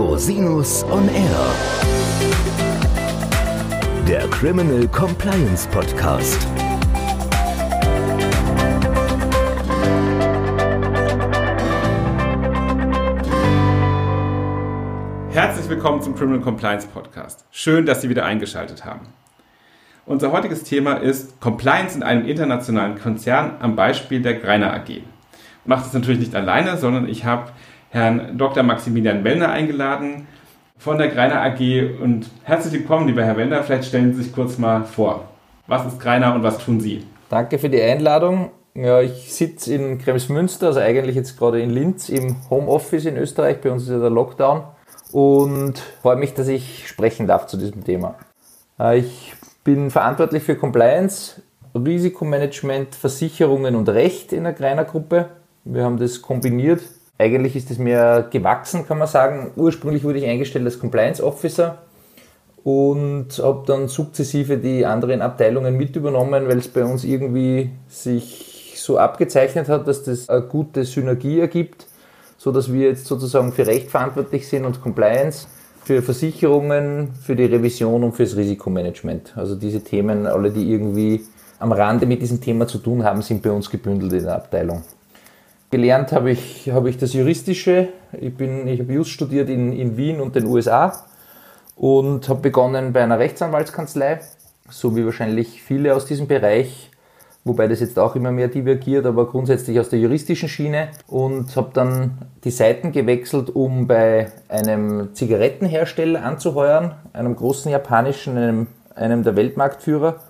Rosinus on Air. Der Criminal Compliance Podcast. Herzlich willkommen zum Criminal Compliance Podcast. Schön, dass Sie wieder eingeschaltet haben. Unser heutiges Thema ist Compliance in einem internationalen Konzern am Beispiel der Greiner AG. Mache das natürlich nicht alleine, sondern ich habe Herrn Dr. Maximilian Wellner eingeladen von der Greiner AG und herzlich willkommen, lieber Herr Wellner. Vielleicht stellen Sie sich kurz mal vor. Was ist Greiner und was tun Sie? Danke für die Einladung. Ja, ich sitze in Kremsmünster, also eigentlich jetzt gerade in Linz im Homeoffice in Österreich. Bei uns ist ja der Lockdown und freue mich, dass ich sprechen darf zu diesem Thema. Äh, ich bin verantwortlich für Compliance, Risikomanagement, Versicherungen und Recht in der Greiner Gruppe. Wir haben das kombiniert. Eigentlich ist es mir gewachsen, kann man sagen. Ursprünglich wurde ich eingestellt als Compliance Officer und habe dann sukzessive die anderen Abteilungen mit übernommen, weil es bei uns irgendwie sich so abgezeichnet hat, dass das eine gute Synergie ergibt, so dass wir jetzt sozusagen für Recht verantwortlich sind und Compliance für Versicherungen, für die Revision und fürs Risikomanagement. Also diese Themen, alle, die irgendwie am Rande mit diesem Thema zu tun haben, sind bei uns gebündelt in der Abteilung. Gelernt habe ich, habe ich das Juristische. Ich, bin, ich habe Just studiert in, in Wien und den USA und habe begonnen bei einer Rechtsanwaltskanzlei, so wie wahrscheinlich viele aus diesem Bereich wobei das jetzt auch immer mehr divergiert, aber grundsätzlich aus der juristischen Schiene und habe dann die Seiten gewechselt, um bei einem Zigarettenhersteller anzuheuern, einem großen japanischen, einem, einem der Weltmarktführer.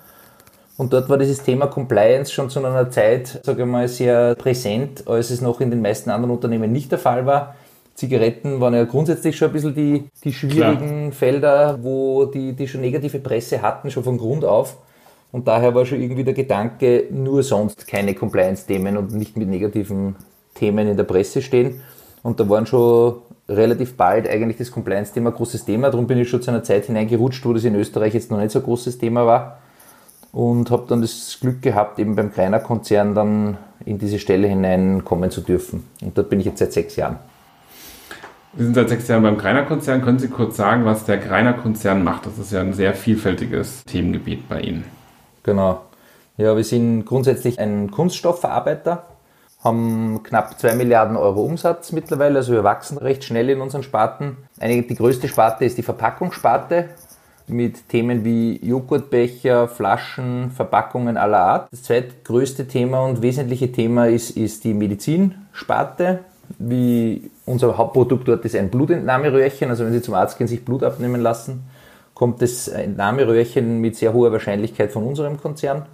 Und dort war dieses Thema Compliance schon zu einer Zeit, sage ich mal, sehr präsent, als es noch in den meisten anderen Unternehmen nicht der Fall war. Zigaretten waren ja grundsätzlich schon ein bisschen die, die schwierigen Klar. Felder, wo die, die schon negative Presse hatten, schon von Grund auf. Und daher war schon irgendwie der Gedanke, nur sonst keine Compliance-Themen und nicht mit negativen Themen in der Presse stehen. Und da waren schon relativ bald eigentlich das Compliance-Thema ein großes Thema. Darum bin ich schon zu einer Zeit hineingerutscht, wo das in Österreich jetzt noch nicht so ein großes Thema war. Und habe dann das Glück gehabt, eben beim Kreiner-Konzern dann in diese Stelle hineinkommen zu dürfen. Und dort bin ich jetzt seit sechs Jahren. Wir sind seit sechs Jahren beim Greiner-Konzern. Können Sie kurz sagen, was der Greiner-Konzern macht? Das ist ja ein sehr vielfältiges Themengebiet bei Ihnen. Genau. Ja, wir sind grundsätzlich ein Kunststoffverarbeiter, haben knapp 2 Milliarden Euro Umsatz mittlerweile, also wir wachsen recht schnell in unseren Sparten. Eine, die größte Sparte ist die Verpackungssparte mit Themen wie Joghurtbecher, Flaschen, Verpackungen aller Art. Das zweitgrößte Thema und wesentliche Thema ist, ist die Medizinsparte. Wie unser Hauptprodukt dort ist ein Blutentnahmeröhrchen, also wenn Sie zum Arzt gehen, sich Blut abnehmen lassen kommt das Entnahmeröhrchen mit sehr hoher Wahrscheinlichkeit von unserem Konzern.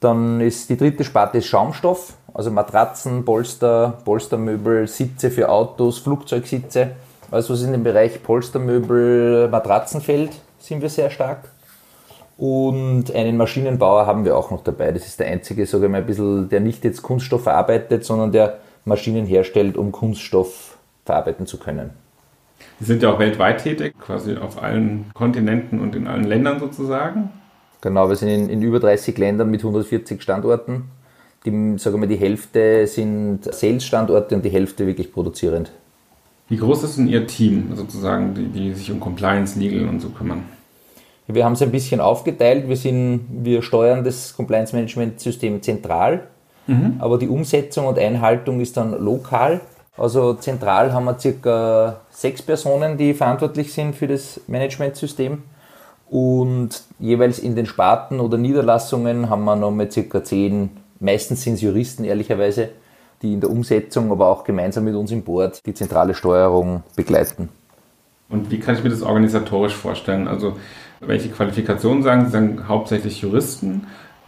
Dann ist die dritte Sparte Schaumstoff, also Matratzen, Polster, Polstermöbel, Sitze für Autos, Flugzeugsitze. Also was in dem Bereich Polstermöbel, Matratzen fällt, sind wir sehr stark. Und einen Maschinenbauer haben wir auch noch dabei. Das ist der einzige, sage ich mal, ein bisschen, der nicht jetzt Kunststoff verarbeitet, sondern der Maschinen herstellt, um Kunststoff verarbeiten zu können. Sie sind ja auch weltweit tätig, quasi auf allen Kontinenten und in allen Ländern sozusagen. Genau, wir sind in, in über 30 Ländern mit 140 Standorten. Die, sagen wir, die Hälfte sind Sales-Standorte und die Hälfte wirklich produzierend. Wie groß ist denn Ihr Team sozusagen, die, die sich um Compliance, Legal und so kümmern? Wir haben es ein bisschen aufgeteilt. Wir, sind, wir steuern das Compliance-Management-System zentral, mhm. aber die Umsetzung und Einhaltung ist dann lokal. Also zentral haben wir circa sechs Personen, die verantwortlich sind für das Managementsystem. Und jeweils in den Sparten oder Niederlassungen haben wir nochmal circa zehn, meistens sind es Juristen ehrlicherweise, die in der Umsetzung, aber auch gemeinsam mit uns im Board die zentrale Steuerung begleiten. Und wie kann ich mir das organisatorisch vorstellen? Also welche Qualifikationen sagen Sie? sagen hauptsächlich Juristen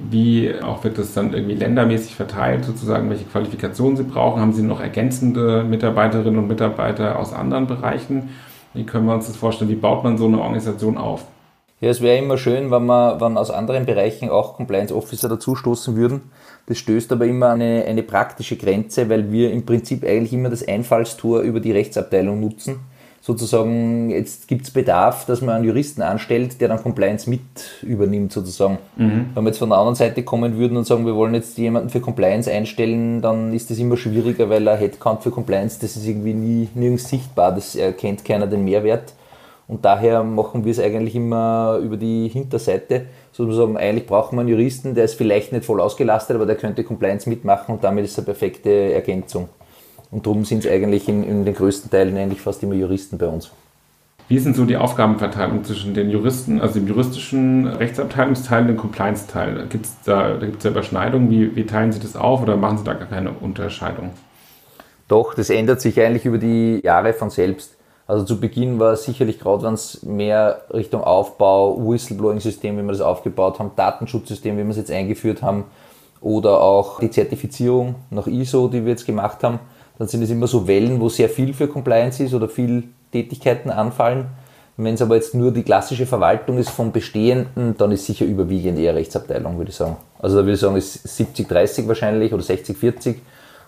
wie auch wird das dann irgendwie ländermäßig verteilt, sozusagen, welche Qualifikationen Sie brauchen? Haben Sie noch ergänzende Mitarbeiterinnen und Mitarbeiter aus anderen Bereichen? Wie können wir uns das vorstellen? Wie baut man so eine Organisation auf? Ja, es wäre immer schön, wenn wir wenn aus anderen Bereichen auch Compliance Officer dazustoßen würden. Das stößt aber immer an eine, eine praktische Grenze, weil wir im Prinzip eigentlich immer das Einfallstor über die Rechtsabteilung nutzen. Sozusagen, jetzt gibt es Bedarf, dass man einen Juristen anstellt, der dann Compliance mit übernimmt sozusagen. Mhm. Wenn wir jetzt von der anderen Seite kommen würden und sagen, wir wollen jetzt jemanden für Compliance einstellen, dann ist das immer schwieriger, weil ein Headcount für Compliance, das ist irgendwie nie nirgends sichtbar, das erkennt keiner den Mehrwert. Und daher machen wir es eigentlich immer über die Hinterseite, sozusagen, eigentlich brauchen wir einen Juristen, der ist vielleicht nicht voll ausgelastet, aber der könnte Compliance mitmachen und damit ist es eine perfekte Ergänzung. Und darum sind es eigentlich in, in, den größten Teilen eigentlich fast immer Juristen bei uns. Wie ist denn so die Aufgabenverteilung zwischen den Juristen, also dem juristischen Rechtsabteilungsteil und dem Compliance-Teil? Gibt es da, da gibt's da Überschneidungen? Wie, wie teilen Sie das auf oder machen Sie da gar keine Unterscheidung? Doch, das ändert sich eigentlich über die Jahre von selbst. Also zu Beginn war es sicherlich gerade, wenn es mehr Richtung Aufbau, Whistleblowing-System, wie wir das aufgebaut haben, Datenschutzsystem, wie wir es jetzt eingeführt haben, oder auch die Zertifizierung nach ISO, die wir jetzt gemacht haben dann sind es immer so Wellen, wo sehr viel für Compliance ist oder viel Tätigkeiten anfallen. Wenn es aber jetzt nur die klassische Verwaltung ist vom Bestehenden, dann ist sicher überwiegend eher Rechtsabteilung, würde ich sagen. Also da würde ich sagen, ist 70-30 wahrscheinlich oder 60-40.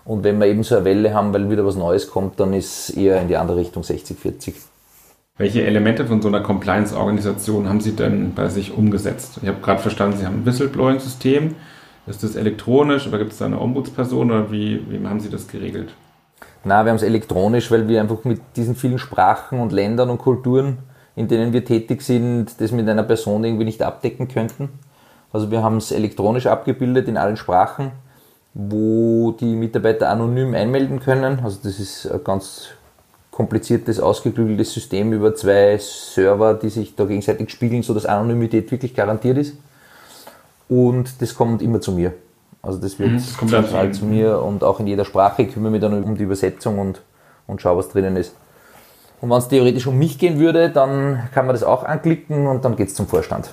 Und wenn wir eben so eine Welle haben, weil wieder was Neues kommt, dann ist eher in die andere Richtung 60-40. Welche Elemente von so einer Compliance-Organisation haben Sie denn bei sich umgesetzt? Ich habe gerade verstanden, Sie haben ein Whistleblowing-System. Ist das elektronisch oder gibt es da eine Ombudsperson oder wie, wie haben Sie das geregelt? Na, wir haben es elektronisch, weil wir einfach mit diesen vielen Sprachen und Ländern und Kulturen, in denen wir tätig sind, das mit einer Person irgendwie nicht abdecken könnten. Also wir haben es elektronisch abgebildet in allen Sprachen, wo die Mitarbeiter anonym einmelden können. Also das ist ein ganz kompliziertes, ausgeklügeltes System über zwei Server, die sich da gegenseitig spiegeln, sodass Anonymität wirklich garantiert ist. Und das kommt immer zu mir. Also das wird mhm, das kommt zentral zu mir und auch in jeder Sprache ich kümmere mich dann um die Übersetzung und, und schaue, was drinnen ist. Und wenn es theoretisch um mich gehen würde, dann kann man das auch anklicken und dann geht es zum Vorstand.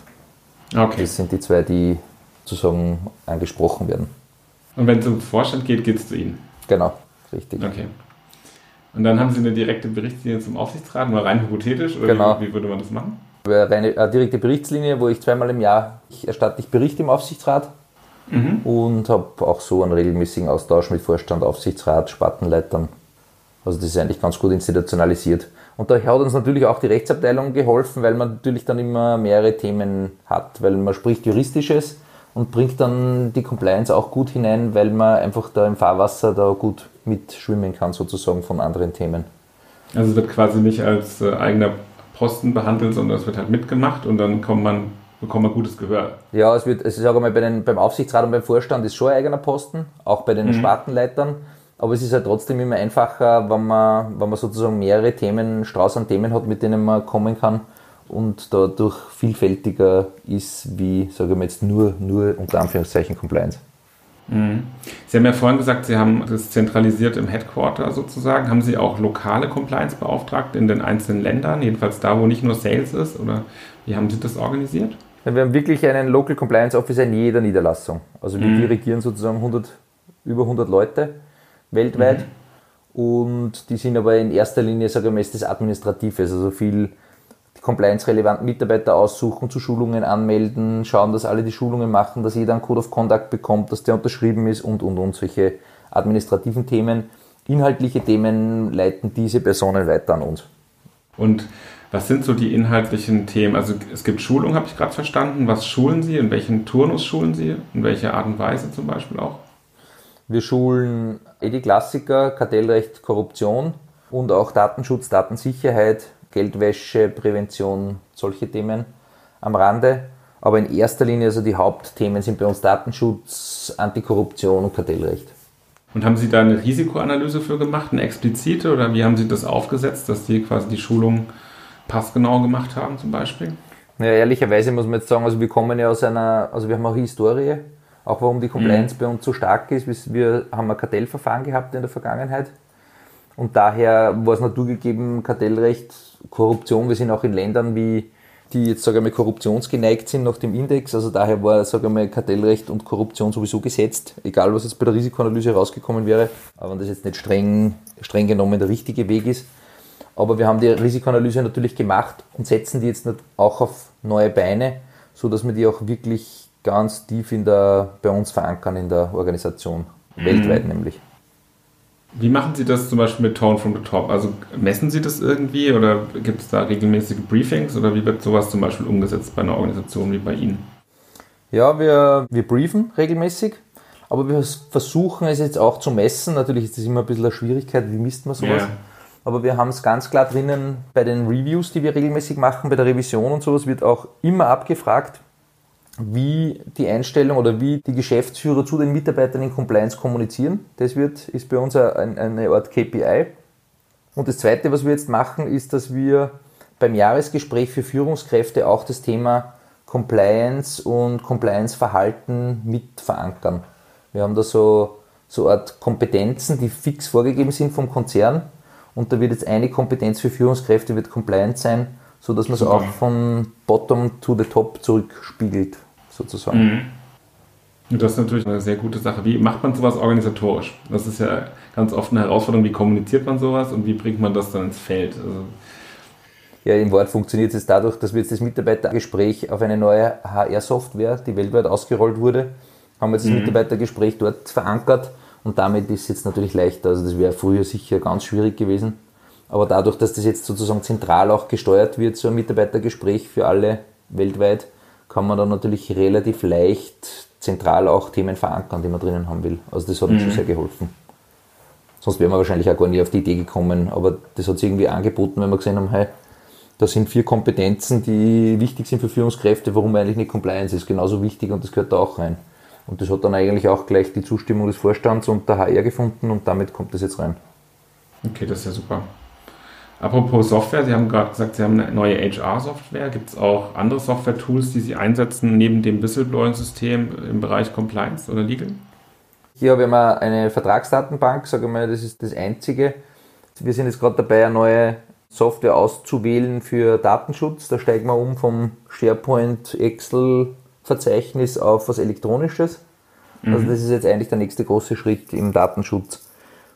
Okay. Das sind die zwei, die sozusagen angesprochen werden. Und wenn es um Vorstand geht, geht es zu Ihnen? Genau, richtig. Okay. Und dann haben Sie eine direkte Berichtslinie zum Aufsichtsrat, nur rein hypothetisch? Oder genau. wie, wie würde man das machen? Eine, eine direkte Berichtslinie, wo ich zweimal im Jahr ich erstatte ich Bericht im Aufsichtsrat mhm. und habe auch so einen regelmäßigen Austausch mit Vorstand, Aufsichtsrat, Spartenleitern. Also das ist eigentlich ganz gut institutionalisiert. Und da hat uns natürlich auch die Rechtsabteilung geholfen, weil man natürlich dann immer mehrere Themen hat, weil man spricht Juristisches und bringt dann die Compliance auch gut hinein, weil man einfach da im Fahrwasser da gut mitschwimmen kann, sozusagen von anderen Themen. Also es wird quasi nicht als äh, eigener Posten behandelt, sondern es wird halt mitgemacht und dann kommt man bekommen wir gutes Gehör. Ja, es wird, also ich sage mal, bei den, beim Aufsichtsrat und beim Vorstand ist schon ein eigener Posten, auch bei den mhm. Spartenleitern. Aber es ist halt trotzdem immer einfacher, wenn man, wenn man sozusagen mehrere Themen, Strauß an Themen hat, mit denen man kommen kann und dadurch vielfältiger ist, wie, sage ich mal jetzt, nur, nur unter Anführungszeichen Compliance. Mhm. Sie haben ja vorhin gesagt, Sie haben das zentralisiert im Headquarter sozusagen. Haben Sie auch lokale Compliance-Beauftragte in den einzelnen Ländern, jedenfalls da, wo nicht nur Sales ist? Oder wie haben Sie das organisiert? Wir haben wirklich einen Local Compliance Officer in jeder Niederlassung. Also wir mhm. dirigieren sozusagen 100, über 100 Leute weltweit. Mhm. Und die sind aber in erster Linie, sage ich mal, ist das Administratives, also viel compliance-relevanten Mitarbeiter aussuchen, zu Schulungen anmelden, schauen, dass alle die Schulungen machen, dass jeder einen Code of Conduct bekommt, dass der unterschrieben ist und, und, und solche administrativen Themen. Inhaltliche Themen leiten diese Personen weiter an uns. Und was sind so die inhaltlichen Themen? Also es gibt Schulungen, habe ich gerade verstanden. Was schulen Sie? In welchen Turnus schulen Sie? In welcher Art und Weise zum Beispiel auch? Wir schulen eh die Klassiker, Kartellrecht, Korruption und auch Datenschutz, Datensicherheit, Geldwäsche, Prävention, solche Themen am Rande. Aber in erster Linie, also die Hauptthemen sind bei uns Datenschutz, Antikorruption und Kartellrecht. Und haben Sie da eine Risikoanalyse für gemacht, eine explizite, oder wie haben Sie das aufgesetzt, dass Sie quasi die Schulung passgenau gemacht haben zum Beispiel? Ja, ehrlicherweise muss man jetzt sagen, also wir kommen ja aus einer, also wir haben auch Historie, auch warum die Compliance mhm. bei uns so stark ist. Wir haben ein Kartellverfahren gehabt in der Vergangenheit und daher war es naturgegeben, Kartellrecht, Korruption, wir sind auch in Ländern wie die jetzt, sage ich mal, korruptionsgeneigt sind nach dem Index. Also daher war, sage ich mal, Kartellrecht und Korruption sowieso gesetzt, egal was jetzt bei der Risikoanalyse rausgekommen wäre. Aber wenn das jetzt nicht streng, streng genommen der richtige Weg ist. Aber wir haben die Risikoanalyse natürlich gemacht und setzen die jetzt auch auf neue Beine, so dass wir die auch wirklich ganz tief in der, bei uns verankern in der Organisation, mhm. weltweit nämlich. Wie machen Sie das zum Beispiel mit Tone from the Top? Also messen Sie das irgendwie oder gibt es da regelmäßige Briefings oder wie wird sowas zum Beispiel umgesetzt bei einer Organisation wie bei Ihnen? Ja, wir, wir briefen regelmäßig, aber wir versuchen es jetzt auch zu messen. Natürlich ist das immer ein bisschen eine Schwierigkeit, wie misst man sowas. Ja. Aber wir haben es ganz klar drinnen bei den Reviews, die wir regelmäßig machen, bei der Revision und sowas, wird auch immer abgefragt, wie die Einstellung oder wie die Geschäftsführer zu den Mitarbeitern in Compliance kommunizieren. Das wird, ist bei uns eine, Art KPI. Und das Zweite, was wir jetzt machen, ist, dass wir beim Jahresgespräch für Führungskräfte auch das Thema Compliance und Compliance-Verhalten mit verankern. Wir haben da so, so eine Art Kompetenzen, die fix vorgegeben sind vom Konzern. Und da wird jetzt eine Kompetenz für Führungskräfte wird Compliance sein, sodass man es auch von Bottom to the Top zurückspiegelt, sozusagen. Mhm. Das ist natürlich eine sehr gute Sache. Wie macht man sowas organisatorisch? Das ist ja ganz oft eine Herausforderung. Wie kommuniziert man sowas und wie bringt man das dann ins Feld? Also ja, im Wort funktioniert es dadurch, dass wir jetzt das Mitarbeitergespräch auf eine neue HR-Software, die weltweit ausgerollt wurde, haben wir jetzt das mhm. Mitarbeitergespräch dort verankert und damit ist es jetzt natürlich leichter. Also das wäre früher sicher ganz schwierig gewesen. Aber dadurch, dass das jetzt sozusagen zentral auch gesteuert wird, so ein Mitarbeitergespräch für alle weltweit, kann man dann natürlich relativ leicht zentral auch Themen verankern, die man drinnen haben will. Also das hat uns mhm. schon sehr geholfen. Sonst wären wir wahrscheinlich auch gar nie auf die Idee gekommen. Aber das hat sich irgendwie angeboten, wenn wir gesehen haben, hey, da sind vier Kompetenzen, die wichtig sind für Führungskräfte, warum eigentlich nicht Compliance ist. Genauso wichtig und das gehört da auch rein. Und das hat dann eigentlich auch gleich die Zustimmung des Vorstands und der HR gefunden und damit kommt das jetzt rein. Okay, das ist ja super. Apropos Software, Sie haben gerade gesagt, Sie haben eine neue HR-Software. Gibt es auch andere Software-Tools, die Sie einsetzen neben dem Whistleblowing-System im Bereich Compliance oder Legal? Hier haben wir eine Vertragsdatenbank, sage ich mal, das ist das Einzige. Wir sind jetzt gerade dabei, eine neue Software auszuwählen für Datenschutz. Da steigen wir um vom SharePoint Excel Verzeichnis auf was Elektronisches. Also mhm. Also das ist jetzt eigentlich der nächste große Schritt im Datenschutz.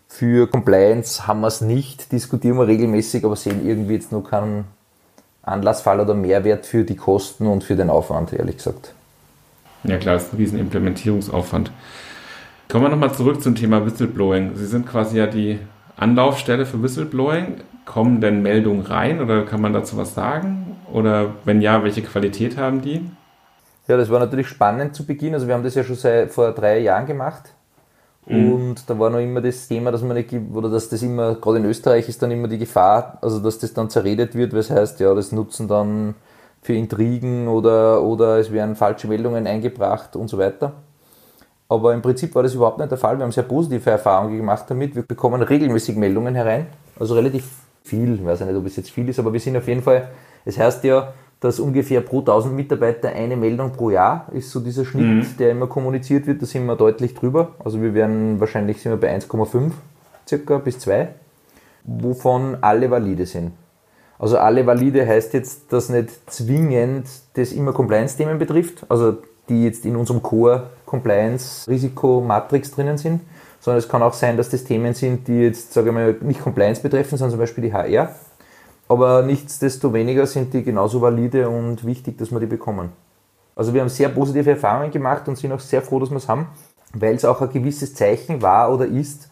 Für Compliance haben wir es nicht, diskutieren wir regelmäßig, aber sehen irgendwie jetzt noch keinen Anlassfall oder Mehrwert für die Kosten und für den Aufwand, ehrlich gesagt. Ja klar, das ist ein riesen Implementierungsaufwand. Kommen wir nochmal zurück zum Thema Whistleblowing. Sie sind quasi ja die Anlaufstelle für Whistleblowing. Kommen denn Meldungen rein oder kann man dazu was sagen? Oder wenn ja, welche Qualität haben die? Ja, das war natürlich spannend zu Beginn. Also wir haben das ja schon seit vor drei Jahren gemacht. Mhm. Und da war noch immer das Thema, dass man nicht, oder dass das immer, gerade in Österreich ist dann immer die Gefahr, also dass das dann zerredet wird, weil es heißt, ja, das nutzen dann für Intrigen oder, oder es werden falsche Meldungen eingebracht und so weiter. Aber im Prinzip war das überhaupt nicht der Fall. Wir haben sehr positive Erfahrungen gemacht damit. Wir bekommen regelmäßig Meldungen herein, also relativ viel. Ich weiß nicht, ob es jetzt viel ist, aber wir sind auf jeden Fall, es heißt ja, dass ungefähr pro 1000 Mitarbeiter eine Meldung pro Jahr ist so dieser Schnitt, mhm. der immer kommuniziert wird. Da sind wir deutlich drüber. Also wir werden wahrscheinlich sind wir bei 1,5 circa bis 2, wovon alle valide sind. Also alle valide heißt jetzt, dass nicht zwingend das immer Compliance-Themen betrifft, also die jetzt in unserem Core Compliance-Risikomatrix drinnen sind, sondern es kann auch sein, dass das Themen sind, die jetzt, sage ich mal, nicht Compliance betreffen, sondern zum Beispiel die HR aber nichtsdestoweniger sind die genauso valide und wichtig, dass wir die bekommen. Also wir haben sehr positive Erfahrungen gemacht und sind auch sehr froh, dass wir es haben, weil es auch ein gewisses Zeichen war oder ist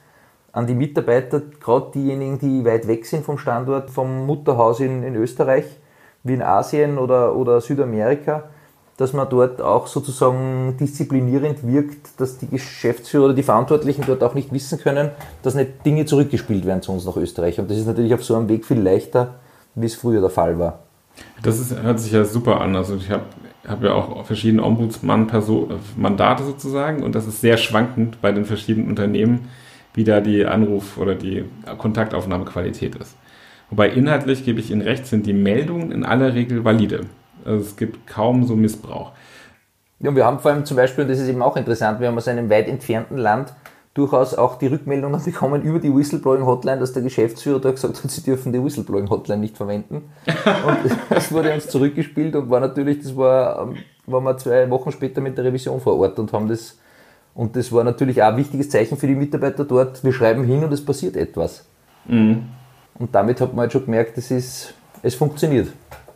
an die Mitarbeiter, gerade diejenigen, die weit weg sind vom Standort, vom Mutterhaus in, in Österreich, wie in Asien oder, oder Südamerika, dass man dort auch sozusagen disziplinierend wirkt, dass die Geschäftsführer oder die Verantwortlichen dort auch nicht wissen können, dass nicht Dinge zurückgespielt werden zu uns nach Österreich. Und das ist natürlich auf so einem Weg viel leichter, wie es früher der Fall war. Das ist, hört sich ja super an. Also ich habe hab ja auch verschiedene Ombudsmann-Mandate sozusagen und das ist sehr schwankend bei den verschiedenen Unternehmen, wie da die Anruf- oder die Kontaktaufnahmequalität ist. Wobei inhaltlich, gebe ich Ihnen recht, sind die Meldungen in aller Regel valide. Also es gibt kaum so Missbrauch. Ja, und wir haben vor allem zum Beispiel, und das ist eben auch interessant, wir haben aus einem weit entfernten Land durchaus auch die Rückmeldung bekommen über die Whistleblowing-Hotline, dass der Geschäftsführer da gesagt hat, sie dürfen die Whistleblowing-Hotline nicht verwenden. Und das wurde uns zurückgespielt und war natürlich, das war, ähm, waren wir zwei Wochen später mit der Revision vor Ort und haben das, und das war natürlich auch ein wichtiges Zeichen für die Mitarbeiter dort. Wir schreiben hin und es passiert etwas. Mhm. Und damit hat man halt schon gemerkt, es ist, es funktioniert.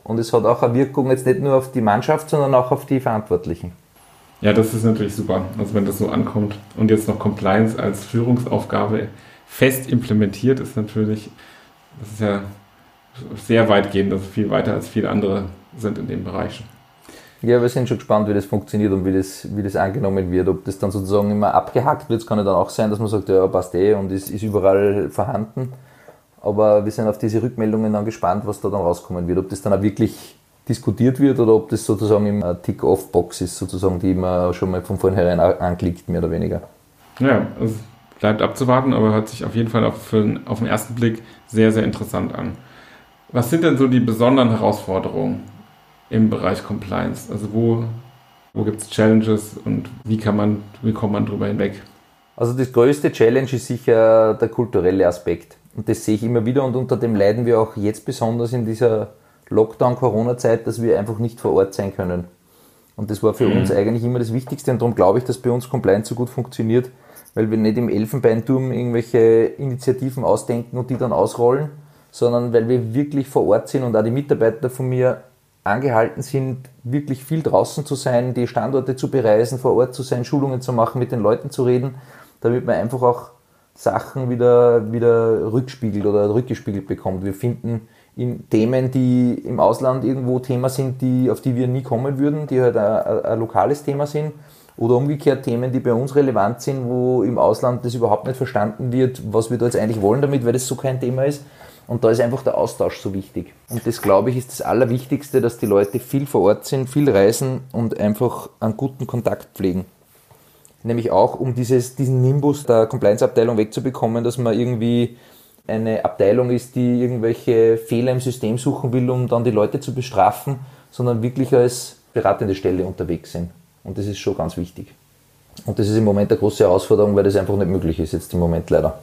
Und es hat auch eine Wirkung jetzt nicht nur auf die Mannschaft, sondern auch auf die Verantwortlichen. Ja, das ist natürlich super, also wenn das so ankommt. Und jetzt noch Compliance als Führungsaufgabe fest implementiert, ist natürlich, das ist ja sehr weitgehend, also viel weiter als viele andere sind in dem Bereich. Ja, wir sind schon gespannt, wie das funktioniert und wie das, wie das angenommen wird. Ob das dann sozusagen immer abgehackt wird, kann ja dann auch sein, dass man sagt, ja, passt eh und ist, ist überall vorhanden. Aber wir sind auf diese Rückmeldungen dann gespannt, was da dann rauskommen wird. Ob das dann auch wirklich diskutiert wird oder ob das sozusagen immer Tick-Off-Box ist, sozusagen, die man schon mal von vornherein anklickt, mehr oder weniger. Ja, es bleibt abzuwarten, aber hört sich auf jeden Fall auf, auf den ersten Blick sehr, sehr interessant an. Was sind denn so die besonderen Herausforderungen im Bereich Compliance? Also wo, wo gibt es Challenges und wie kann man, wie kommt man drüber hinweg? Also das größte Challenge ist sicher der kulturelle Aspekt. Und das sehe ich immer wieder und unter dem leiden wir auch jetzt besonders in dieser Lockdown-Corona-Zeit, dass wir einfach nicht vor Ort sein können. Und das war für mhm. uns eigentlich immer das Wichtigste und darum glaube ich, dass bei uns Compliance so gut funktioniert, weil wir nicht im Elfenbeinturm irgendwelche Initiativen ausdenken und die dann ausrollen, sondern weil wir wirklich vor Ort sind und auch die Mitarbeiter von mir angehalten sind, wirklich viel draußen zu sein, die Standorte zu bereisen, vor Ort zu sein, Schulungen zu machen, mit den Leuten zu reden, damit man einfach auch Sachen wieder, wieder rückspiegelt oder rückgespiegelt bekommt. Wir finden in Themen, die im Ausland irgendwo Thema sind, die, auf die wir nie kommen würden, die halt ein, ein lokales Thema sind, oder umgekehrt Themen, die bei uns relevant sind, wo im Ausland das überhaupt nicht verstanden wird, was wir da jetzt eigentlich wollen damit, weil das so kein Thema ist. Und da ist einfach der Austausch so wichtig. Und das, glaube ich, ist das Allerwichtigste, dass die Leute viel vor Ort sind, viel reisen und einfach einen guten Kontakt pflegen. Nämlich auch, um dieses, diesen Nimbus der Compliance-Abteilung wegzubekommen, dass man irgendwie eine Abteilung ist, die irgendwelche Fehler im System suchen will, um dann die Leute zu bestrafen, sondern wirklich als beratende Stelle unterwegs sind. Und das ist schon ganz wichtig. Und das ist im Moment eine große Herausforderung, weil das einfach nicht möglich ist, jetzt im Moment leider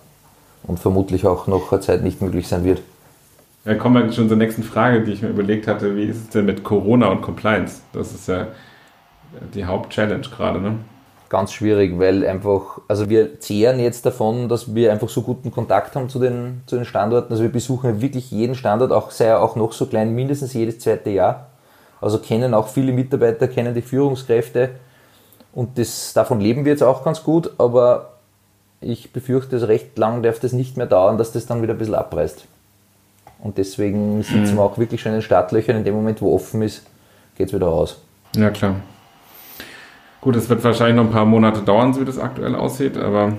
und vermutlich auch noch eine Zeit nicht möglich sein wird. Ja, kommen wir schon zur nächsten Frage, die ich mir überlegt hatte. Wie ist es denn mit Corona und Compliance? Das ist ja die Hauptchallenge gerade, ne? Ganz schwierig, weil einfach, also wir zehren jetzt davon, dass wir einfach so guten Kontakt haben zu den, zu den Standorten. Also wir besuchen wirklich jeden Standort, auch sei er auch noch so klein, mindestens jedes zweite Jahr. Also kennen auch viele Mitarbeiter, kennen die Führungskräfte und das, davon leben wir jetzt auch ganz gut, aber ich befürchte, dass recht lang darf das nicht mehr dauern, dass das dann wieder ein bisschen abreißt. Und deswegen sitzen mhm. wir auch wirklich schon in den Startlöchern. In dem Moment, wo offen ist, geht es wieder raus. Ja, klar. Gut, es wird wahrscheinlich noch ein paar Monate dauern, so wie das aktuell aussieht, aber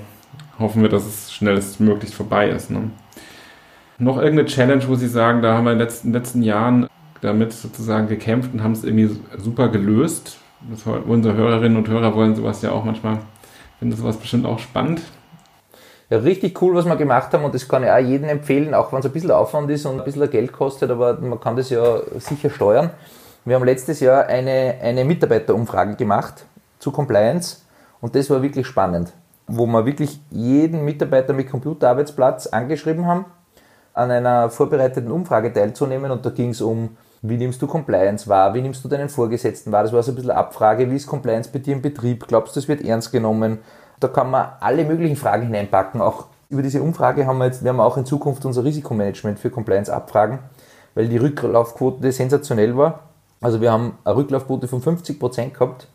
hoffen wir, dass es schnellstmöglich vorbei ist. Ne? Noch irgendeine Challenge, wo Sie sagen, da haben wir in den letzten, letzten Jahren damit sozusagen gekämpft und haben es irgendwie super gelöst. Das, unsere Hörerinnen und Hörer wollen sowas ja auch manchmal, finden sowas bestimmt auch spannend ja, richtig cool, was wir gemacht haben und das kann ich auch jedem empfehlen, auch wenn es ein bisschen Aufwand ist und ein bisschen Geld kostet, aber man kann das ja sicher steuern. Wir haben letztes Jahr eine, eine Mitarbeiterumfrage gemacht zu Compliance und das war wirklich spannend, wo wir wirklich jeden Mitarbeiter mit Computerarbeitsplatz angeschrieben haben, an einer vorbereiteten Umfrage teilzunehmen und da ging es um wie nimmst du Compliance wahr? Wie nimmst du deinen Vorgesetzten wahr? Das war so ein bisschen Abfrage. Wie ist Compliance bei dir im Betrieb? Glaubst du, das wird ernst genommen? Da kann man alle möglichen Fragen hineinpacken. Auch über diese Umfrage haben wir jetzt, werden wir auch in Zukunft unser Risikomanagement für Compliance abfragen, weil die Rücklaufquote sensationell war. Also wir haben eine Rücklaufquote von 50 Prozent gehabt.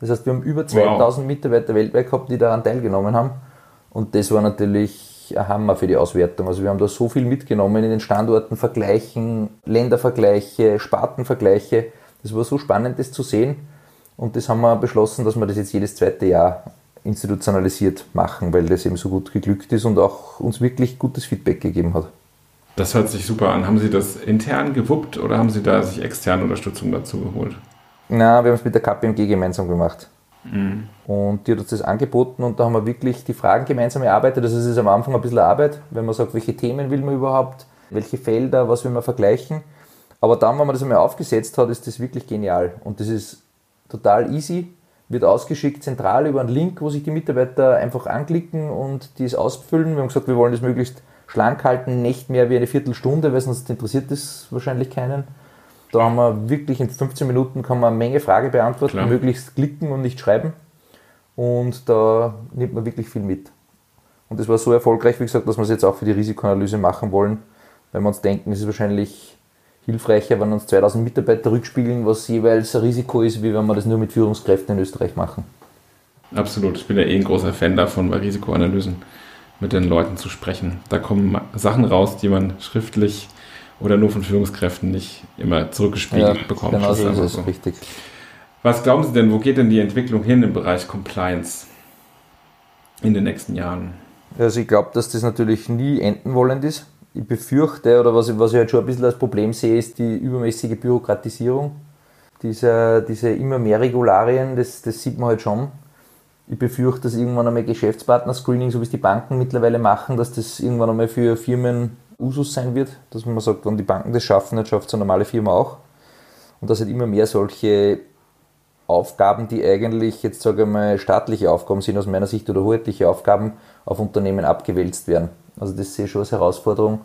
Das heißt, wir haben über 2000 wow. Mitarbeiter weltweit gehabt, die daran teilgenommen haben. Und das war natürlich ein Hammer für die Auswertung. Also wir haben da so viel mitgenommen in den Standorten, Vergleichen, Ländervergleiche, Spartenvergleiche. Das war so spannend, das zu sehen. Und das haben wir beschlossen, dass wir das jetzt jedes zweite Jahr institutionalisiert machen, weil das eben so gut geglückt ist und auch uns wirklich gutes Feedback gegeben hat. Das hört sich super an. Haben Sie das intern gewuppt oder haben Sie da sich externe Unterstützung dazu geholt? Na, wir haben es mit der KPMG gemeinsam gemacht. Mhm. Und die hat uns das angeboten und da haben wir wirklich die Fragen gemeinsam erarbeitet. Also es ist am Anfang ein bisschen Arbeit, wenn man sagt, welche Themen will man überhaupt, welche Felder, was will man vergleichen. Aber dann, wenn man das einmal aufgesetzt hat, ist das wirklich genial. Und das ist total easy wird ausgeschickt zentral über einen Link, wo sich die Mitarbeiter einfach anklicken und dies ausfüllen. Wir haben gesagt, wir wollen das möglichst schlank halten, nicht mehr wie eine Viertelstunde, weil sonst interessiert das wahrscheinlich keinen. Da haben wir wirklich in 15 Minuten kann man eine Menge Frage beantworten, Klar. möglichst klicken und nicht schreiben. Und da nimmt man wirklich viel mit. Und das war so erfolgreich, wie gesagt, dass wir es jetzt auch für die Risikoanalyse machen wollen, weil wir uns denken, es ist wahrscheinlich hilfreicher, wenn uns 2000 Mitarbeiter rückspiegeln, was jeweils ein Risiko ist, wie wenn wir das nur mit Führungskräften in Österreich machen. Absolut. Ich bin ja eh ein großer Fan davon bei Risikoanalysen. mit den Leuten zu sprechen. Da kommen Sachen raus, die man schriftlich oder nur von Führungskräften nicht immer zurückgespiegelt ja, bekommt. Genau so ist es, so. richtig. Was glauben Sie denn, wo geht denn die Entwicklung hin im Bereich Compliance in den nächsten Jahren? Also ich glaube, dass das natürlich nie enden wollend ist. Ich befürchte, oder was ich, was ich halt schon ein bisschen als Problem sehe, ist die übermäßige Bürokratisierung. Diese, diese immer mehr Regularien, das, das sieht man halt schon. Ich befürchte, dass irgendwann einmal Geschäftspartner-Screening, so wie es die Banken mittlerweile machen, dass das irgendwann einmal für Firmen Usus sein wird, dass man sagt, wenn die Banken das schaffen, dann schafft es eine normale Firma auch. Und dass halt immer mehr solche Aufgaben, die eigentlich jetzt sage ich mal staatliche Aufgaben sind aus meiner Sicht oder hoheitliche Aufgaben auf Unternehmen abgewälzt werden. Also das sehe ich schon als Herausforderung.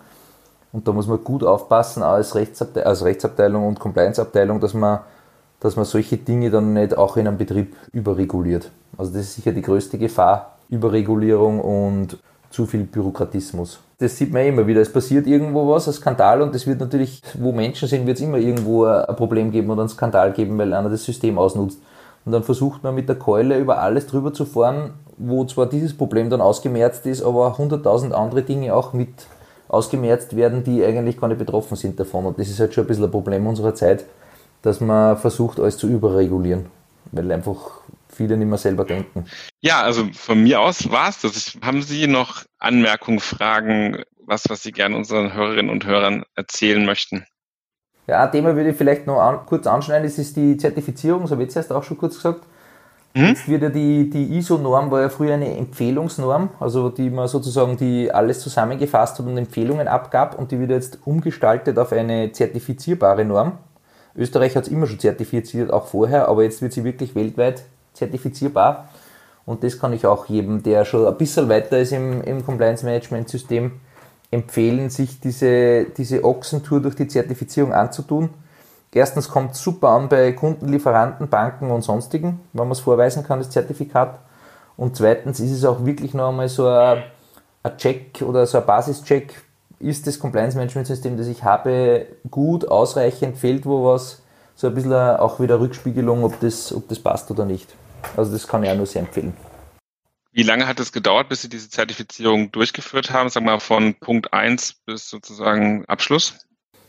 Und da muss man gut aufpassen, als, Rechtsabte als Rechtsabteilung und Compliance-Abteilung, dass man, dass man solche Dinge dann nicht auch in einem Betrieb überreguliert. Also das ist sicher die größte Gefahr, Überregulierung und zu viel Bürokratismus. Das sieht man immer wieder. Es passiert irgendwo was, ein Skandal, und es wird natürlich, wo Menschen sind, wird es immer irgendwo ein Problem geben oder einen Skandal geben, weil einer das System ausnutzt. Und dann versucht man mit der Keule über alles drüber zu fahren, wo zwar dieses Problem dann ausgemerzt ist, aber hunderttausend andere Dinge auch mit ausgemerzt werden, die eigentlich gar nicht betroffen sind davon. Und das ist halt schon ein bisschen ein Problem unserer Zeit, dass man versucht, alles zu überregulieren, weil einfach viele nicht mehr selber denken. Ja, also von mir aus war es das. Haben Sie noch Anmerkungen, Fragen, was, was Sie gerne unseren Hörerinnen und Hörern erzählen möchten? Ja, ein Thema würde ich vielleicht noch an, kurz anschneiden, das ist die Zertifizierung, so habe ich jetzt auch schon kurz gesagt. Hm? Jetzt wird ja die, die ISO-Norm war ja früher eine Empfehlungsnorm, also die man sozusagen die alles zusammengefasst hat und Empfehlungen abgab und die wird jetzt umgestaltet auf eine zertifizierbare Norm. Österreich hat es immer schon zertifiziert, auch vorher, aber jetzt wird sie wirklich weltweit zertifizierbar. Und das kann ich auch jedem, der schon ein bisschen weiter ist im, im Compliance-Management-System, empfehlen, sich diese, diese Ochsentour durch die Zertifizierung anzutun. Erstens kommt es super an bei Kunden, Lieferanten, Banken und sonstigen, wenn man es vorweisen kann, das Zertifikat. Und zweitens ist es auch wirklich noch einmal so ein, ein Check oder so ein Basischeck. Ist das Compliance-Management-System, das ich habe, gut, ausreichend, fehlt wo was? So ein bisschen auch wieder Rückspiegelung, ob das, ob das passt oder nicht. Also das kann ich auch nur sehr empfehlen. Wie lange hat es gedauert, bis Sie diese Zertifizierung durchgeführt haben? Sagen wir mal von Punkt 1 bis sozusagen Abschluss?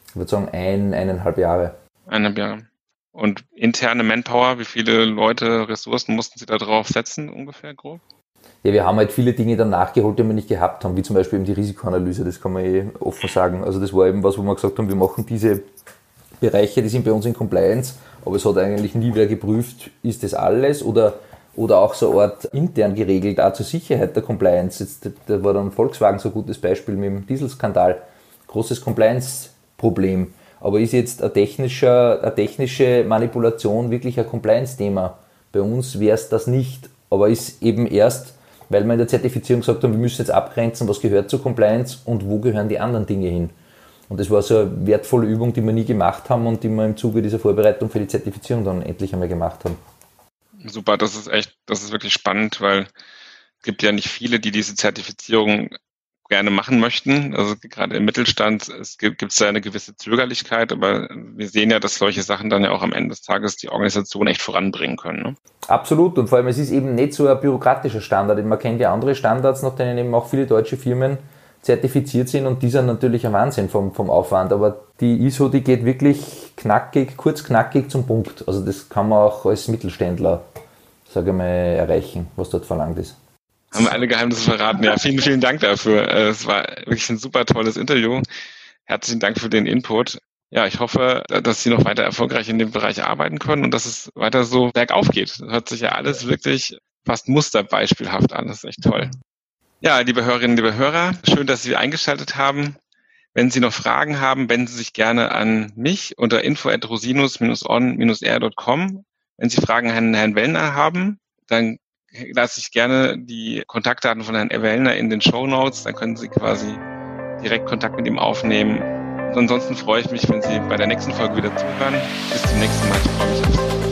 Ich würde sagen ein, eineinhalb Jahre. Eineinhalb Jahre. Und interne Manpower, wie viele Leute, Ressourcen mussten Sie da drauf setzen ungefähr grob? Ja, wir haben halt viele Dinge dann nachgeholt, die wir nicht gehabt haben, wie zum Beispiel eben die Risikoanalyse, das kann man eh offen sagen. Also das war eben was, wo wir gesagt haben, wir machen diese Bereiche, die sind bei uns in Compliance aber es hat eigentlich nie wer geprüft, ist das alles oder, oder auch so eine Art intern geregelt, auch zur Sicherheit der Compliance. Jetzt, da war dann Volkswagen so ein gutes Beispiel mit dem Dieselskandal. Großes Compliance-Problem. Aber ist jetzt eine, technische, eine technische Manipulation wirklich ein Compliance-Thema? Bei uns wäre es das nicht, aber ist eben erst, weil wir in der Zertifizierung gesagt haben, wir müssen jetzt abgrenzen, was gehört zur Compliance und wo gehören die anderen Dinge hin. Und das war so eine wertvolle Übung, die wir nie gemacht haben und die wir im Zuge dieser Vorbereitung für die Zertifizierung dann endlich einmal gemacht haben. Super, das ist echt, das ist wirklich spannend, weil es gibt ja nicht viele, die diese Zertifizierung gerne machen möchten. Also gerade im Mittelstand es gibt es da eine gewisse Zögerlichkeit, aber wir sehen ja, dass solche Sachen dann ja auch am Ende des Tages die Organisation echt voranbringen können. Ne? Absolut und vor allem es ist eben nicht so ein bürokratischer Standard. Man kennt ja andere Standards, nach denen eben auch viele deutsche Firmen zertifiziert sind und die sind natürlich ein Wahnsinn vom, vom Aufwand. Aber die ISO, die geht wirklich knackig, kurz knackig zum Punkt. Also das kann man auch als Mittelständler, sage ich mal, erreichen, was dort verlangt ist. Haben wir alle Geheimnisse verraten. Ja, vielen, vielen Dank dafür. Äh, es war wirklich ein super tolles Interview. Herzlichen Dank für den Input. Ja, ich hoffe, dass Sie noch weiter erfolgreich in dem Bereich arbeiten können und dass es weiter so bergauf geht. Das hört sich ja alles wirklich fast musterbeispielhaft an. Das ist echt toll. Ja, liebe Hörerinnen, liebe Hörer, schön, dass Sie eingeschaltet haben. Wenn Sie noch Fragen haben, wenden Sie sich gerne an mich unter info@rosinus-on-r.com. Wenn Sie Fragen an Herrn Wellner haben, dann lasse ich gerne die Kontaktdaten von Herrn Wellner in den Show Notes. Dann können Sie quasi direkt Kontakt mit ihm aufnehmen. Und ansonsten freue ich mich, wenn Sie bei der nächsten Folge wieder zuhören. Bis zum nächsten Mal. Ich freue mich auf Sie.